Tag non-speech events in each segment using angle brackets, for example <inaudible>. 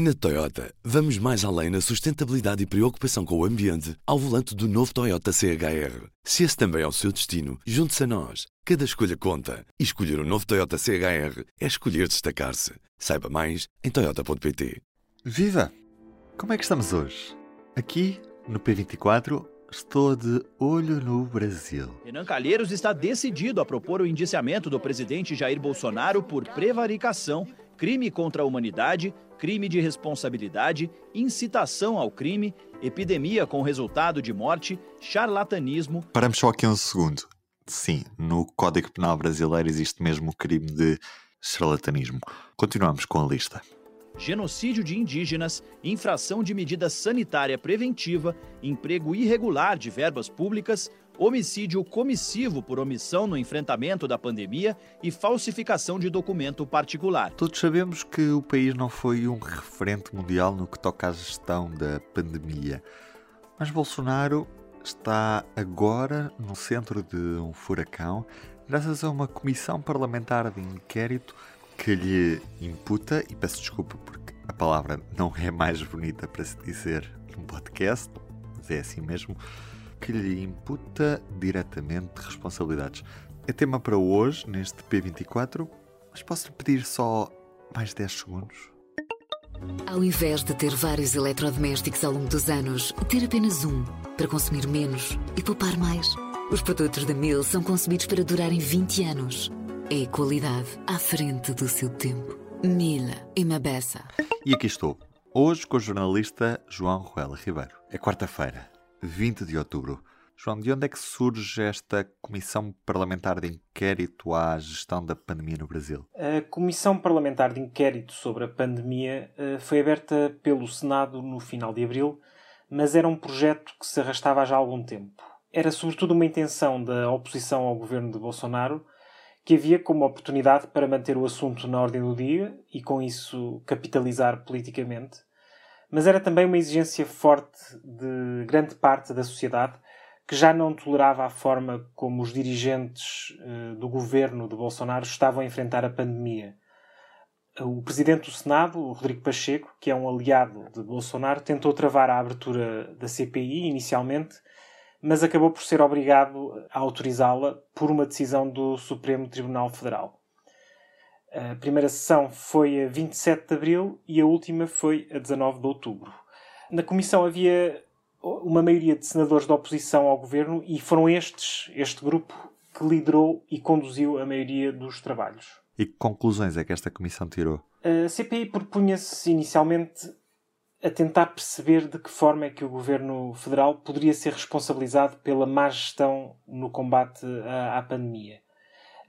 Na Toyota, vamos mais além na sustentabilidade e preocupação com o ambiente ao volante do novo Toyota CHR. Se esse também é o seu destino, junte-se a nós. Cada escolha conta. E escolher o um novo Toyota CHR é escolher destacar-se. Saiba mais em Toyota.pt. Viva! Como é que estamos hoje? Aqui, no P24, estou de olho no Brasil. Renan Calheiros está decidido a propor o indiciamento do presidente Jair Bolsonaro por prevaricação, crime contra a humanidade crime de responsabilidade, incitação ao crime, epidemia com resultado de morte, charlatanismo. Paramos só aqui um segundo. Sim, no Código Penal brasileiro existe mesmo o crime de charlatanismo. Continuamos com a lista genocídio de indígenas, infração de medida sanitária preventiva, emprego irregular de verbas públicas, homicídio comissivo por omissão no enfrentamento da pandemia e falsificação de documento particular. Todos sabemos que o país não foi um referente mundial no que toca à gestão da pandemia. Mas Bolsonaro está agora no centro de um furacão, graças a uma comissão parlamentar de inquérito que lhe imputa, e peço desculpa porque a palavra não é mais bonita para se dizer num podcast, mas é assim mesmo, que lhe imputa diretamente responsabilidades. É tema para hoje, neste P24, mas posso-lhe pedir só mais 10 segundos? Ao invés de ter vários eletrodomésticos ao longo dos anos, ter apenas um para consumir menos e poupar mais. Os produtos da Mil são concebidos para durarem 20 anos. É qualidade à frente do seu tempo. Mila e Mabessa. E aqui estou, hoje com o jornalista João Ruela Ribeiro. É quarta-feira, 20 de outubro. João, de onde é que surge esta Comissão Parlamentar de Inquérito à Gestão da Pandemia no Brasil? A Comissão Parlamentar de Inquérito sobre a Pandemia eh, foi aberta pelo Senado no final de abril, mas era um projeto que se arrastava já há algum tempo. Era sobretudo uma intenção da oposição ao governo de Bolsonaro que havia como oportunidade para manter o assunto na ordem do dia e, com isso, capitalizar politicamente. Mas era também uma exigência forte de grande parte da sociedade que já não tolerava a forma como os dirigentes uh, do governo de Bolsonaro estavam a enfrentar a pandemia. O presidente do Senado, Rodrigo Pacheco, que é um aliado de Bolsonaro, tentou travar a abertura da CPI inicialmente mas acabou por ser obrigado a autorizá-la por uma decisão do Supremo Tribunal Federal. A primeira sessão foi a 27 de abril e a última foi a 19 de outubro. Na comissão havia uma maioria de senadores da oposição ao governo e foram estes, este grupo, que liderou e conduziu a maioria dos trabalhos. E que conclusões é que esta comissão tirou? A CPI propunha-se inicialmente a tentar perceber de que forma é que o governo federal poderia ser responsabilizado pela má gestão no combate à, à pandemia.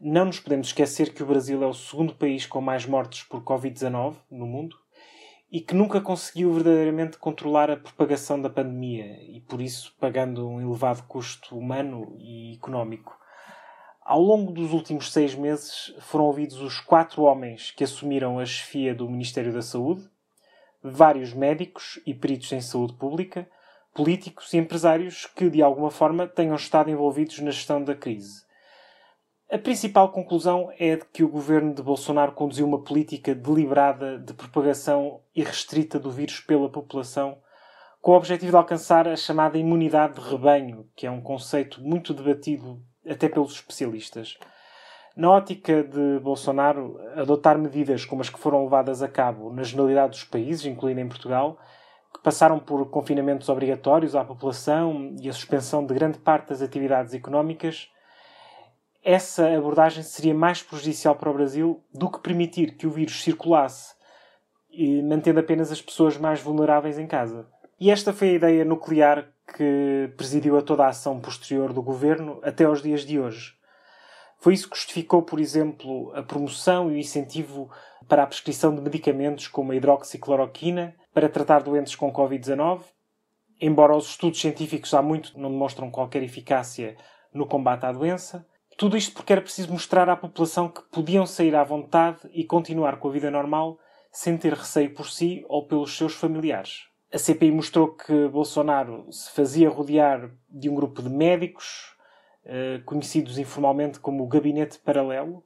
Não nos podemos esquecer que o Brasil é o segundo país com mais mortes por Covid-19 no mundo e que nunca conseguiu verdadeiramente controlar a propagação da pandemia e, por isso, pagando um elevado custo humano e económico. Ao longo dos últimos seis meses, foram ouvidos os quatro homens que assumiram a chefia do Ministério da Saúde, vários médicos e peritos em saúde pública, políticos e empresários que, de alguma forma, tenham estado envolvidos na gestão da crise. A principal conclusão é de que o governo de Bolsonaro conduziu uma política deliberada de propagação irrestrita do vírus pela população, com o objetivo de alcançar a chamada imunidade de rebanho, que é um conceito muito debatido até pelos especialistas. Na ótica de Bolsonaro, adotar medidas como as que foram levadas a cabo na generalidade dos países, incluindo em Portugal, que passaram por confinamentos obrigatórios à população e a suspensão de grande parte das atividades económicas, essa abordagem seria mais prejudicial para o Brasil do que permitir que o vírus circulasse, mantendo apenas as pessoas mais vulneráveis em casa. E esta foi a ideia nuclear que presidiu a toda a ação posterior do governo até aos dias de hoje. Foi isso que justificou, por exemplo, a promoção e o incentivo para a prescrição de medicamentos como a hidroxicloroquina para tratar doentes com Covid-19, embora os estudos científicos há muito não demonstram qualquer eficácia no combate à doença. Tudo isto porque era preciso mostrar à população que podiam sair à vontade e continuar com a vida normal sem ter receio por si ou pelos seus familiares. A CPI mostrou que Bolsonaro se fazia rodear de um grupo de médicos, eh, conhecidos informalmente como o Gabinete Paralelo,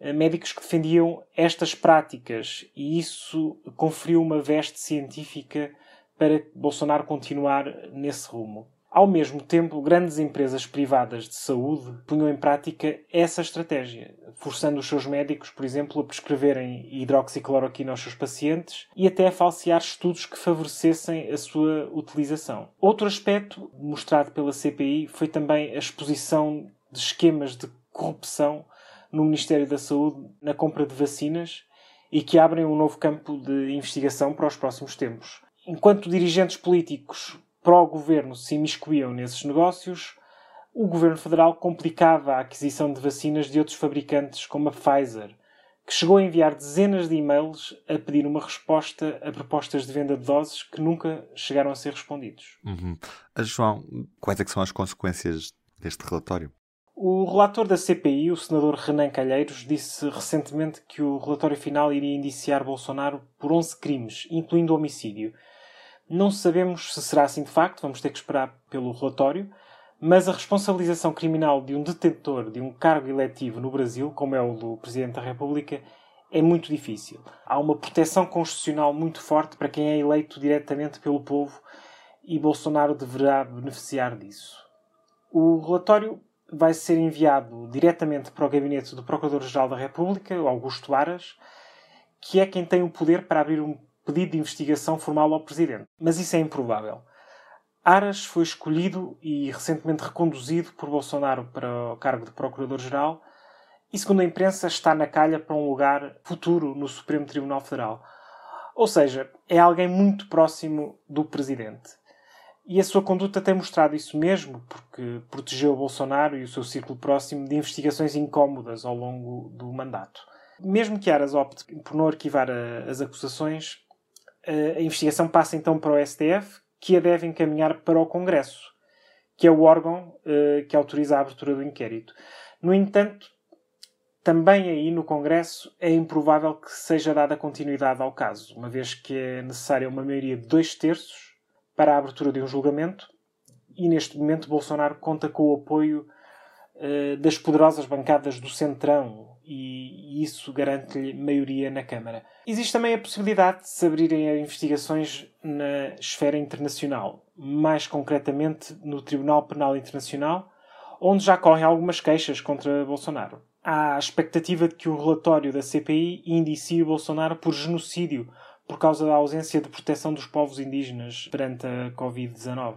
eh, médicos que defendiam estas práticas e isso conferiu uma veste científica para Bolsonaro continuar nesse rumo. Ao mesmo tempo, grandes empresas privadas de saúde punham em prática essa estratégia, forçando os seus médicos, por exemplo, a prescreverem hidroxicloroquina aos seus pacientes e até a falsear estudos que favorecessem a sua utilização. Outro aspecto mostrado pela CPI foi também a exposição de esquemas de corrupção no Ministério da Saúde na compra de vacinas e que abrem um novo campo de investigação para os próximos tempos. Enquanto dirigentes políticos pró-governo se imiscuíam nesses negócios, o governo federal complicava a aquisição de vacinas de outros fabricantes, como a Pfizer, que chegou a enviar dezenas de e-mails a pedir uma resposta a propostas de venda de doses que nunca chegaram a ser respondidos. Uhum. João, quais é são as consequências deste relatório? O relator da CPI, o senador Renan Calheiros, disse recentemente que o relatório final iria indiciar Bolsonaro por 11 crimes, incluindo homicídio, não sabemos se será assim de facto, vamos ter que esperar pelo relatório, mas a responsabilização criminal de um detentor de um cargo eletivo no Brasil, como é o do Presidente da República, é muito difícil. Há uma proteção constitucional muito forte para quem é eleito diretamente pelo povo e Bolsonaro deverá beneficiar disso. O relatório vai ser enviado diretamente para o gabinete do Procurador-Geral da República, Augusto Aras, que é quem tem o poder para abrir um pedido de investigação formal ao Presidente. Mas isso é improvável. Aras foi escolhido e recentemente reconduzido por Bolsonaro para o cargo de Procurador-Geral e, segundo a imprensa, está na calha para um lugar futuro no Supremo Tribunal Federal. Ou seja, é alguém muito próximo do Presidente. E a sua conduta tem mostrado isso mesmo, porque protegeu Bolsonaro e o seu círculo próximo de investigações incómodas ao longo do mandato. Mesmo que Aras opte por não arquivar as acusações, a investigação passa então para o STF, que a deve encaminhar para o Congresso, que é o órgão uh, que autoriza a abertura do inquérito. No entanto, também aí no Congresso é improvável que seja dada continuidade ao caso, uma vez que é necessária uma maioria de dois terços para a abertura de um julgamento e neste momento Bolsonaro conta com o apoio uh, das poderosas bancadas do Centrão, e isso garante-lhe maioria na Câmara. Existe também a possibilidade de se abrirem investigações na esfera internacional, mais concretamente no Tribunal Penal Internacional, onde já correm algumas queixas contra Bolsonaro. Há a expectativa de que o relatório da CPI indicie Bolsonaro por genocídio por causa da ausência de proteção dos povos indígenas perante a Covid-19.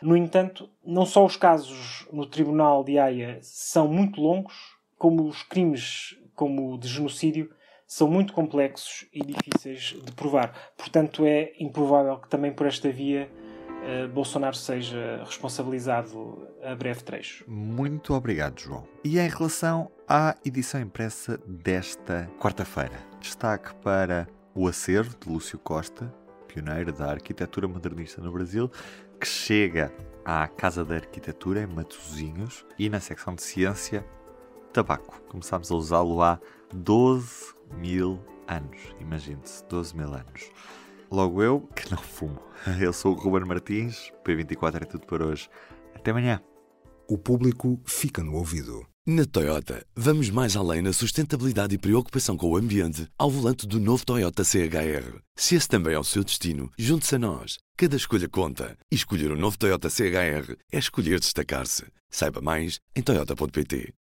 No entanto, não só os casos no Tribunal de Haia são muito longos, como os crimes como de genocídio são muito complexos e difíceis de provar. Portanto, é improvável que também por esta via uh, Bolsonaro seja responsabilizado a breve trecho. Muito obrigado, João. E em relação à edição impressa desta quarta-feira, destaque para o acervo de Lúcio Costa, pioneiro da arquitetura modernista no Brasil, que chega à Casa da Arquitetura em Matosinhos e na secção de ciência tabaco. Começámos a usá-lo há 12 mil anos. Imagine-se, 12 mil anos. Logo eu, que não fumo. <laughs> Eu sou o Ruben Martins, P24 é tudo por hoje. Até amanhã. O público fica no ouvido. Na Toyota, vamos mais além na sustentabilidade e preocupação com o ambiente ao volante do novo Toyota CHR. Se esse também é o seu destino, junte-se a nós. Cada escolha conta. E escolher o um novo Toyota CHR é escolher destacar-se. Saiba mais em Toyota.pt.